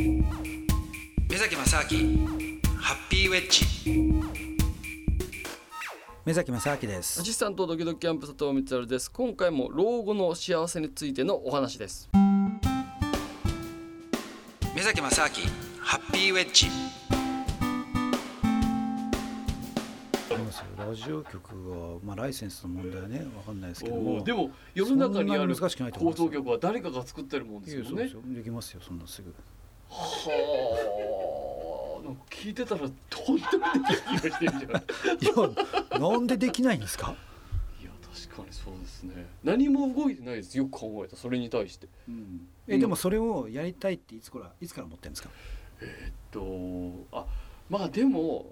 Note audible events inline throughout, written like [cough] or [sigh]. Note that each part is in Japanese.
目崎正明ハッピーウェッジ。目崎正明です。アシスタントドキドキキャンプ佐藤光です。今回も老後の幸せについてのお話です。目崎正明ハッピーウェッジ。ありますよラジオ局は、まあ、ライセンスの問題はねわかんないですけども。でも世の中にある放送局は誰かが作ってるもんですよね。いやそうですよできますよそんなすぐはあ。聞いてたらとんでもない気がしてるじゃんいいやなんでできないんですか？や確かにそうですね。何も動いてないです。よく考えた。それに対して。えでもそれをやりたいっていつからいつから思ってるんですか？えっとあまあでも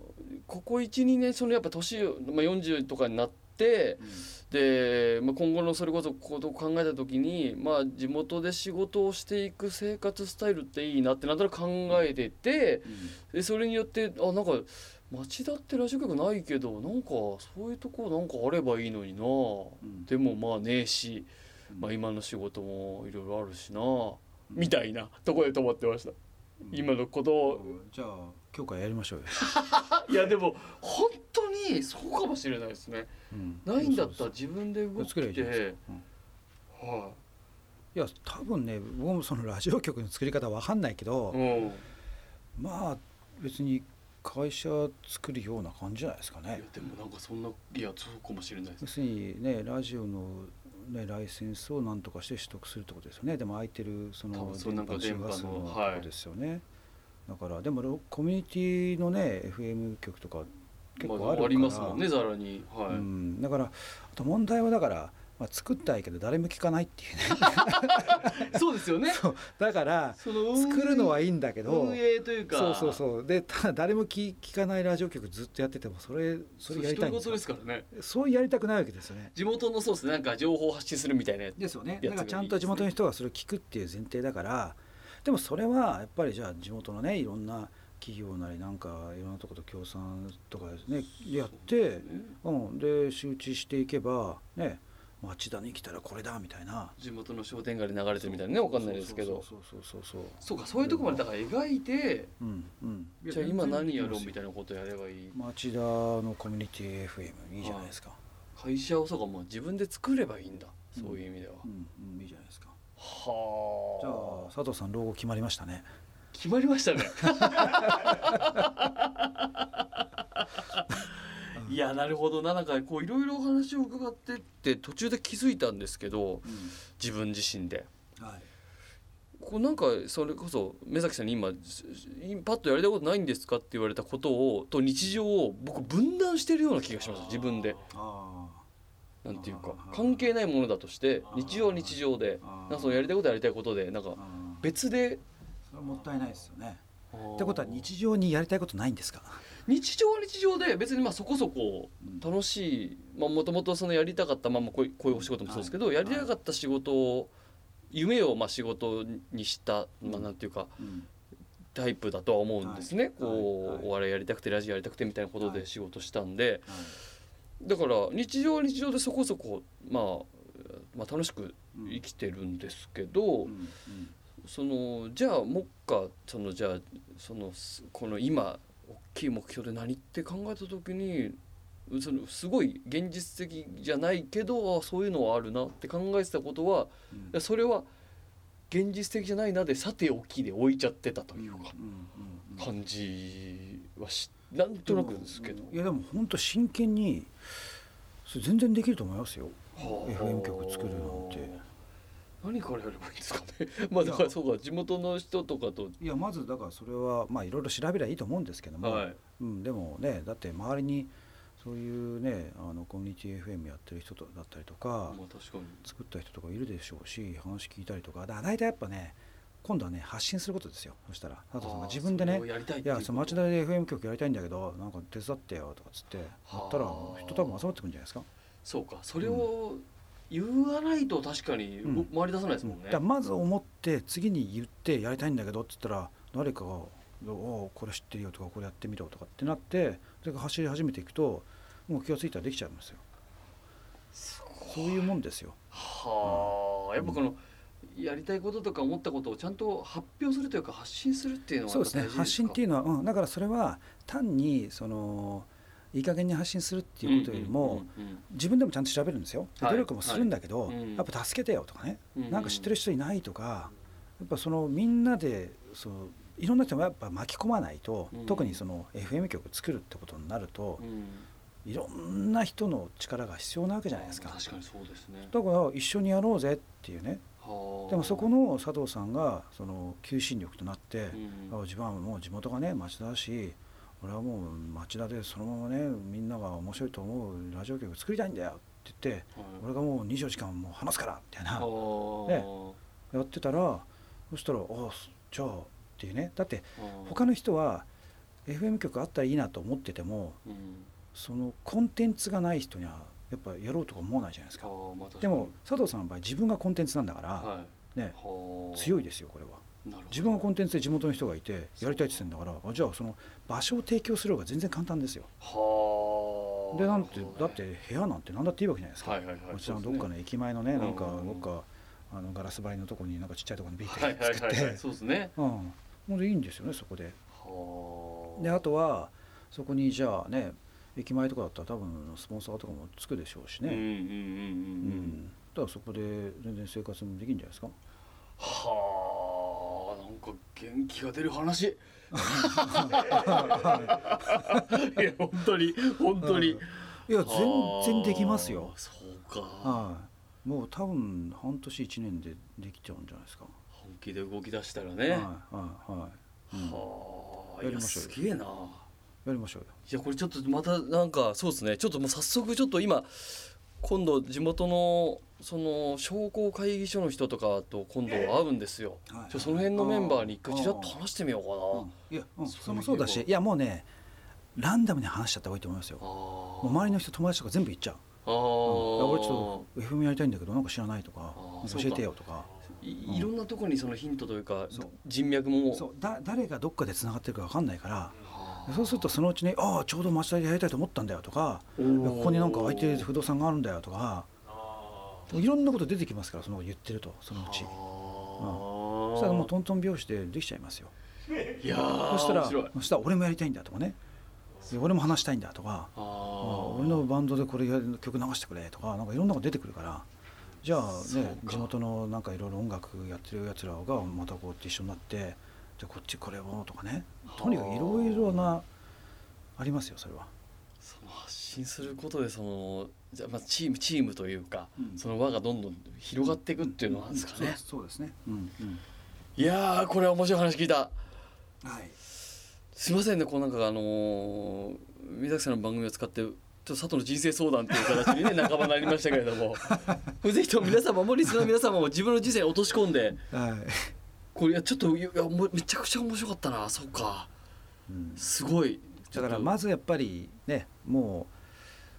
ここ12年そのやっぱ年を、まあ、40とかになってで、まあ、今後のそれこそことを考えた時に、まあ、地元で仕事をしていく生活スタイルっていいなってなんとなく考えててでそれによってあなんか町田ってラジオ局ないけどなんかそういうとこなんかあればいいのにな、ん。でもまあねえし、まあ、今の仕事もいろいろあるしな、みたいなとこで止まってました。今のことを。じゃあ今日からやりましょうよ、[laughs] いやでも本当にそうかもしれないですね。うん。ないんだったら自分で動いて。か、うん。はい。や多分ね僕もそのラジオ局の作り方わかんないけど、い。うん。まあ別に会社作るような感じじゃないですかいやねでもなんかそんないやそうかもしれないです。要。するにねラジオの、ね、ライセンスを何とかして取得するってことですよね。でも空いてるそ多の電波波ののとこですよね、だからでもロコミュニティのね FM 局とか結構あるから、まあ、ありますもんねざらに。はい。うん、だからあと問題はだから、まあ、作ったいけど誰も聞かないっていうね [laughs] そうですよね。そうだからその作るのはいいんだけど運営というか。そうそうそうでただ誰も聞聞かないラジオ局ずっとやっててもそれそれやりたいんです独り言かですからね。そうやりたくないわけですよね地元のそうですねなんか情報を発信するみたいなやつ。ですよねだからちゃんと地元の人がそれを聞くっていう前提だからでもそれはやっぱりじゃあ地元のねいろんな企業なりなんかいろんなとこと協賛とかねやって、うん、で周知していけばね町田に来たらこれだみたいな。地元の商店街で流れてるみたいなねわかんないですけど。そうそうそうそうそうかそういうとこまでだから描いてうんうん。じゃあ今何やろうみいたいなことやればいい？町田のコミュニティ FM いいじゃないですか、会社をそうかもう自分で作ればいいんだ。そういう意味では。うんうんいいじゃないですかはじゃあ佐藤さん老後決まりましたね。決まりましたね。いやなるほどな。なんかこういろいろお話を伺ってって途中で気づいたんですけど自分自身で。はい。こうなんかそれこそ目崎さんに今パッとやりたいことないんですかって言われたことをと日常を僕分断してるような気がします自分で。あなんていうか関係ないものだとして日常は日常であなんかそのやりたいことはやりたいことでなんか別でそれはもったいないですよね。っってことは日常にやりたいことないんですか？日常は日常で別にまあそこそこうん。楽しいもともとそのやりたかったまあまあこういうこういうお仕事もそうですけど、はい。やりたかった仕事を夢をまあ仕事にした、うん。まあなんていうかうん。タイプだとは思うんですね、はい。こう、お笑いやりたくてラジオやりたくてみたいなことはい。で仕事したんで、はいだから日常は日常でそこそこ、まあ、まあ楽しくうん。生きてるんですけど、うんうん。そのじゃあ目下そのじゃあそのすこの今大きい目標で何って考えた時にそのすごい現実的じゃないけどあそういうのはあるなって考えてたことはうん。それは現実的じゃないなでさておきで置いちゃってたというか感じはしなんとなくですけど。いやでも本当真剣にそれ全然できると思いますよ。はあ。FM 局作るなんて。何からやればいいんですかね。[laughs] まあだからそうか地元の人とかと。いやまずだからそれはまあいろいろ調べりゃいいと思うんですけども、はい。うん、でもねだって周りにそういうねあのコミュニティ FM やってる人とだったりとか、まあ確かに。作った人とかいるでしょうし話聞いたりとか。だ大体やっぱね今度はね発信することですよ。そしたら佐藤さんが自分でねやりたいっいやその町田で FM 局やりたいんだけどなんか手伝ってよとかっつってやったらはあ人多分集まってくるんじゃないですか、そうか。それを言わないと確かにうん。回り出さないですもんね。だからまず思って次に言ってやりたいんだけどっつったら誰かが「おおこれ知ってるよ」とか「これやってみろ」とかってなってそれが走り始めていくともう気が付いたらできちゃいますよ。そういうもんですよ。はあ。やっぱこのやりたいこととか思ったことをちゃんと発表するというか発信するっていうのはそうですね。発信っていうのは、うん、だからそれは単にそのいい加減に発信するっていうことよりも、自分でもちゃんと調べるんですよ。努力もするんだけど、やっぱ助けてよとかね、うなんか知ってる人いないとかやっぱそのみんなでそのいろんな人もやっぱ巻き込まないと、うん。特にその FM 局作るってことになるとう、ん。いろんな人の力が必要なわけじゃないですか。確かにそうですね。だから一緒にやろうぜっていうね。はあでもそこの佐藤さんがその求心力となって、うんあ自分はもう地元がね町田だし俺はもう町田でそのままねみんなが面白いと思うラジオ局作りたいんだよって言ってはい。俺がもう24時間もう話すからみたいな。はあ。ね。やってたらそしたら「ああじゃあ」っていうね。だってはあ。他の人は FM 局あったらいいなと思っててもうん。そのコンテンツがない人にはやっぱやろうとか思わないじゃないですか。はあまあ確かに。でも佐藤さんの場合自分がコンテンツなんだから、はい。ねはあ。強いですよこれは。自分がコンテンツで地元の人がいてやりたいって言ってんだからあじゃあその場所を提供する方が全然簡単ですよ。はあ。でなんてね。だって部屋なんて何だっていいわけじゃないですか、はいはいはい。こちらのどっかの駅前のねなんかどっかあのガラス張りのとこになんかちっちゃいところにビーはいはいって作って、はいはいそうですね。うん。もういいんですよねそこで。はあ。であとはそこにじゃあね駅前とかだったら多分スポンサーとかもつくでしょうしね、ううんうんうんうんうん。だからそこで全然生活もできるんじゃないですか。はあなんか元気が出る話。[laughs] いや本当に本当に、いや全然できますよ。はあそうか。はい。もう多分半年1年でできちゃうんじゃないですか。本気で動き出したらね、はいはいはい、うん。はあやりましょうすげえなやりましょうよ。いやこれちょっとまたなんかそうですね。ちょっともう早速ちょっと今今度地元のその商工会議所の人とかと今度会うんですよ、はい。ちょその辺のメンバーに一回ちらっと話してみようかな、いや、うん、それもそうだしいやもうねランダムに話しちゃった方がいいと思いますよ。あもーう周りの人友達とか全部言っちゃう。あー、うん俺ちょっと FM やりたいんだけどなんか知らないとか教えてよとか。いいろんなところにそのヒントというか人脈もそう。だ誰がどっかでつながってるか分かんないからはあそうするとそのうちに「ああちょうど町田でやりたいと思ったんだよ」とか「いやここになんか空いてる不動産があるんだよ」とかいろんなこと出てきますからその言ってるとそのうち。そしたらもうトントン拍子でできちゃいますよ。いやーそしたらそしたら俺もやりたいんだとかね。で俺も話したいんだとか。俺のバンドでこれ曲流してくれとかなんかいろんなこと出てくるから。じゃあね地元のなんかいろいろ音楽やってるやつらがまたこうやって一緒になってじゃあこっちこれをとかねとにかくいろいろなありますよそれは。その発信することでそのじゃあまあチームチームというか、うんその輪がどんどん広がっていくっていうのなんですかね、そうですね。うんうん。いやーこれは面白い話聞いたはい。すいませんねこうなんかあのー水崎さんの番組を使ってちょっと佐藤の人生相談っていう形にね [laughs] 半ばなりましたけれども [laughs] ぜひとも皆様もリスナーの皆様も自分の人生に落とし込んではい。これちょっといやもうめちゃくちゃ面白かったな。そうか。うん。すごい。だからまずやっぱりねも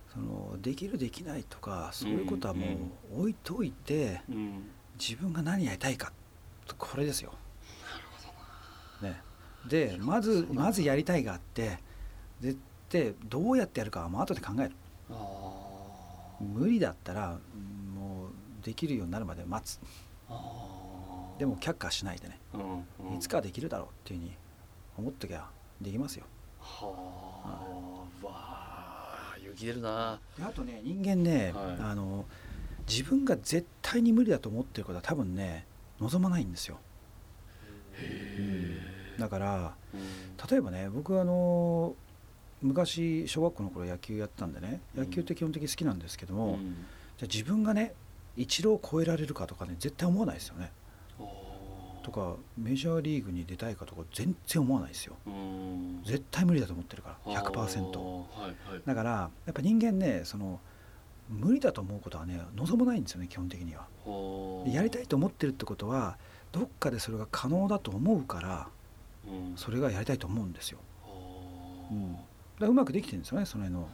うそのできるできないとかそういうことはもう置いといて、うん自分が何やりたいか。これですよ。ね、でまずまずやりたいがあってででどうやってやるかはもう後で考える。あ無理だったらもうできるようになるまで待つ。ーあーでも却下しないでね。うんうん。いつかはできるだろうっていうふうに思っときゃできますよ。はあわあ勇気出るな。であとね人間ね、はい。あの自分が絶対に無理だと思ってることは多分ね望まないんですよ。だから例えばね僕あの昔小学校の頃野球やってたんでね野球って基本的に好きなんですけども、うん。じゃあ自分がね一郎を超えられるかとかね絶対思わないですよね。とかメジャーリーグに出たいかとか全然思わないですよ。うん。絶対無理だと思ってるから100%。あーはいはい。だからやっぱ人間ねその無理だと思うことはね望まないんですよね基本的には。でやりたいと思ってるってことはどっかでそれが可能だと思うからうん。それがやりたいと思うんですよ。うん、だからうまくできてるんですよねその辺の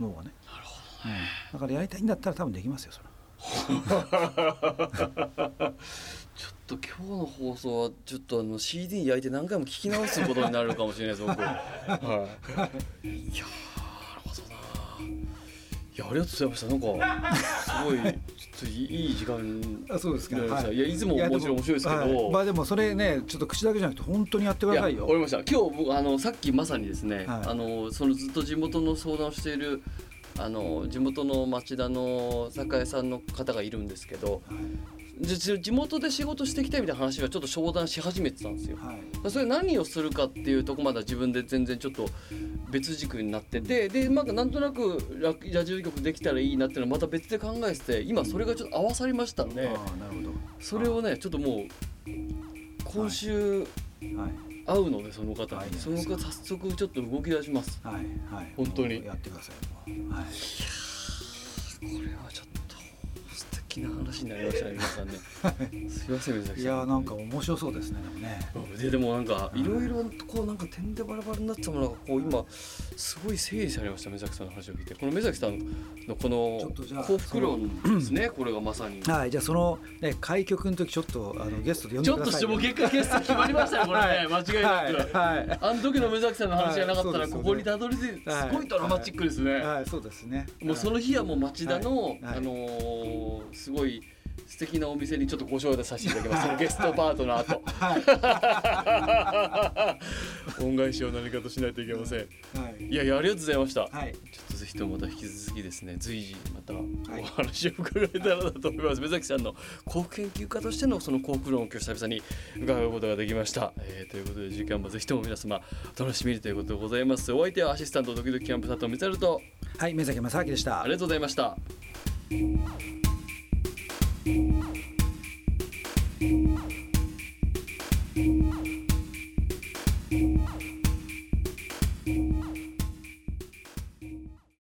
脳がね、なるほうん、だからやりたいんだったら多分できますよそれ [laughs] と今日の放送はちょっとあの CD に焼いて何回も聞き直すことになるかもしれないです僕。[laughs] はい。いやーなるほどないいやありがとうございました。なんかすごいちょっといいいい時間あそうですか。いやはい。いやいつももちろん面白いですけど。はい。まあでもそれねちょっと口だけじゃなくて本当にやってくださいよ。わかりました。今日僕あのさっきまさにですね、はい。あのそのずっと地元の相談をしているあの地元の町田の酒屋さんの方がいるんですけどじじ地元で仕事していきたいみたいな話がちょっと商談し始めてたんですよ。はい。それ何をするかっていうとこまでは自分で全然ちょっと別軸になっててでまあなんとなくララジオ局できたらいいなっていうのはまた別で考えてて今それがちょっと合わさりましたんでああなるほど。それをねちょっともう今週はい。会うのでその方はいにその方早速ちょっと動き出します。はいはい。本当に。やってください。はい。これはちょっと素敵な話になりましたね皆さんね。[laughs] すいません水崎いさん。やなんか面白そうですねでもね。ででもなんかいろいろこうなんか点でバラバラになってたものがこう今すごい整理されました目崎さんの話を聞いて。この目崎さんのこの幸福論ですねこれがまさに。はいじゃあそのね開局の時ちょっとあのゲストで呼んでちょっとしてもう結果決算決まりましたねこれね。間違いなく、はいはい。あの時の目崎さんの話がなかったらここにたどり着いてすごいドラマチックですね、はいそうですね。もうその日はもう町田の、あのーすごい素敵なお店にちょっとご招待させていただきます。ゲストパートナーと恩返しを何かとしないといけません。はい。いやいやありがとうございました、はい。ちょっとぜひともまた引き続きですね随時またい。お話を伺えたらなと思います、目崎さんの幸福研究家としてのその幸福論を今日久々に伺うことができました、えーということで時間もぜひとも皆様お楽しみにということでございます。お相手はアシスタントドキドキキャンプ佐藤光晴と。はい目崎正明でした。ありがとうございました Thank